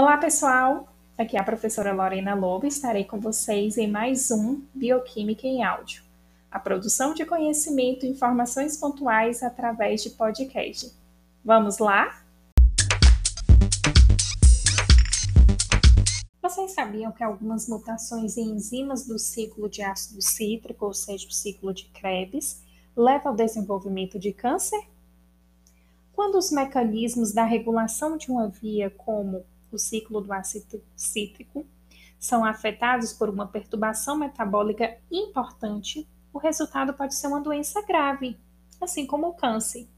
Olá, pessoal! Aqui é a professora Lorena Lobo e estarei com vocês em mais um Bioquímica em Áudio, a produção de conhecimento e informações pontuais através de podcast. Vamos lá? Vocês sabiam que algumas mutações em enzimas do ciclo de ácido cítrico, ou seja, o ciclo de Krebs, levam ao desenvolvimento de câncer? Quando os mecanismos da regulação de uma via, como o ciclo do ácido cítrico, são afetados por uma perturbação metabólica importante, o resultado pode ser uma doença grave, assim como o câncer.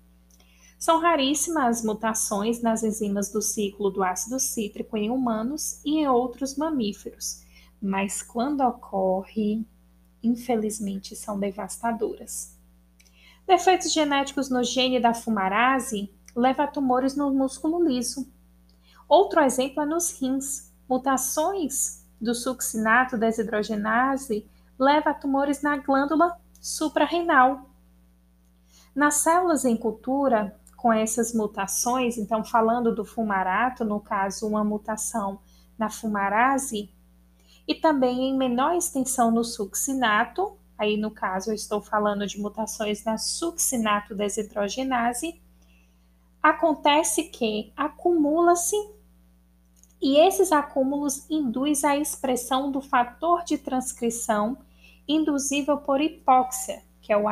São raríssimas as mutações nas enzimas do ciclo do ácido cítrico em humanos e em outros mamíferos, mas quando ocorre, infelizmente são devastadoras. Defeitos genéticos no gene da fumarase levam a tumores no músculo liso, Outro exemplo é nos rins. Mutações do succinato desidrogenase leva a tumores na glândula suprarrenal. Nas células em cultura, com essas mutações, então falando do fumarato, no caso uma mutação na fumarase, e também em menor extensão no succinato, aí no caso eu estou falando de mutações na succinato desidrogenase, acontece que acumula-se e esses acúmulos induzem a expressão do fator de transcrição induzível por hipóxia, que é o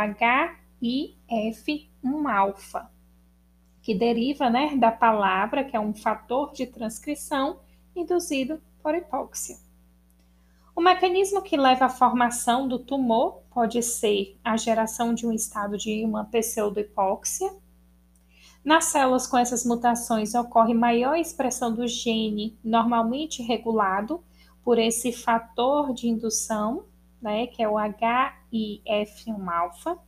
HIF1-alfa, que deriva né, da palavra, que é um fator de transcrição induzido por hipóxia. O mecanismo que leva à formação do tumor pode ser a geração de um estado de uma pseudohipóxia, nas células com essas mutações ocorre maior expressão do gene normalmente regulado por esse fator de indução, né, que é o HIF1-alfa.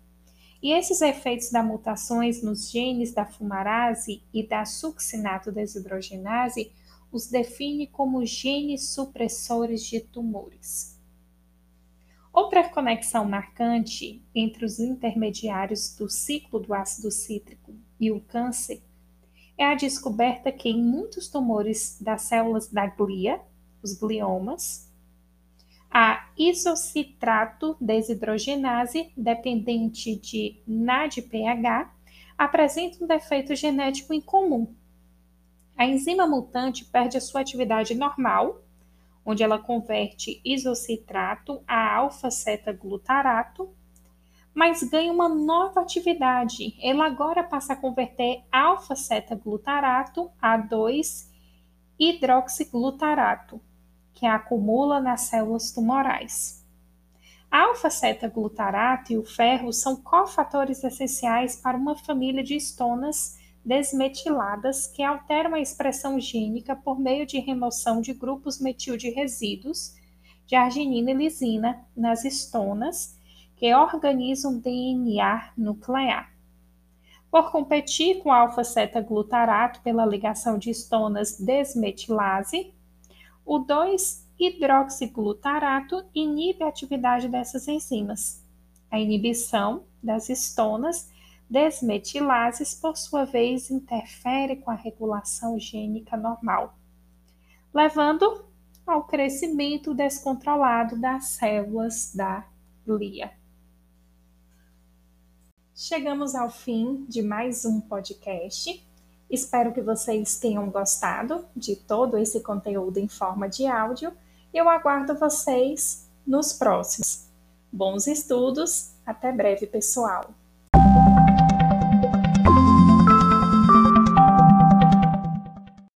E esses efeitos das mutações nos genes da fumarase e da succinato desidrogenase os define como genes supressores de tumores. Outra conexão marcante entre os intermediários do ciclo do ácido cítrico e o câncer é a descoberta que em muitos tumores das células da glia, os gliomas, a isocitrato desidrogenase, dependente de NADPH, apresenta um defeito genético incomum. A enzima mutante perde a sua atividade normal, onde ela converte isocitrato a alfa-ceta-glutarato, mas ganha uma nova atividade. Ela agora passa a converter alfa-ceta-glutarato a 2-hidroxiglutarato, que acumula nas células tumorais. A alfa-ceta-glutarato e o ferro são cofatores essenciais para uma família de estonas desmetiladas que alteram a expressão gênica por meio de remoção de grupos metil de resíduos de arginina e lisina nas estonas que organizam DNA nuclear. Por competir com alfa-ceta-glutarato pela ligação de estonas desmetilase, o 2-hidroxiglutarato inibe a atividade dessas enzimas. A inibição das estonas desmetilases, por sua vez, interfere com a regulação gênica normal, levando ao crescimento descontrolado das células da glia. Chegamos ao fim de mais um podcast. Espero que vocês tenham gostado de todo esse conteúdo em forma de áudio. Eu aguardo vocês nos próximos. Bons estudos, até breve, pessoal!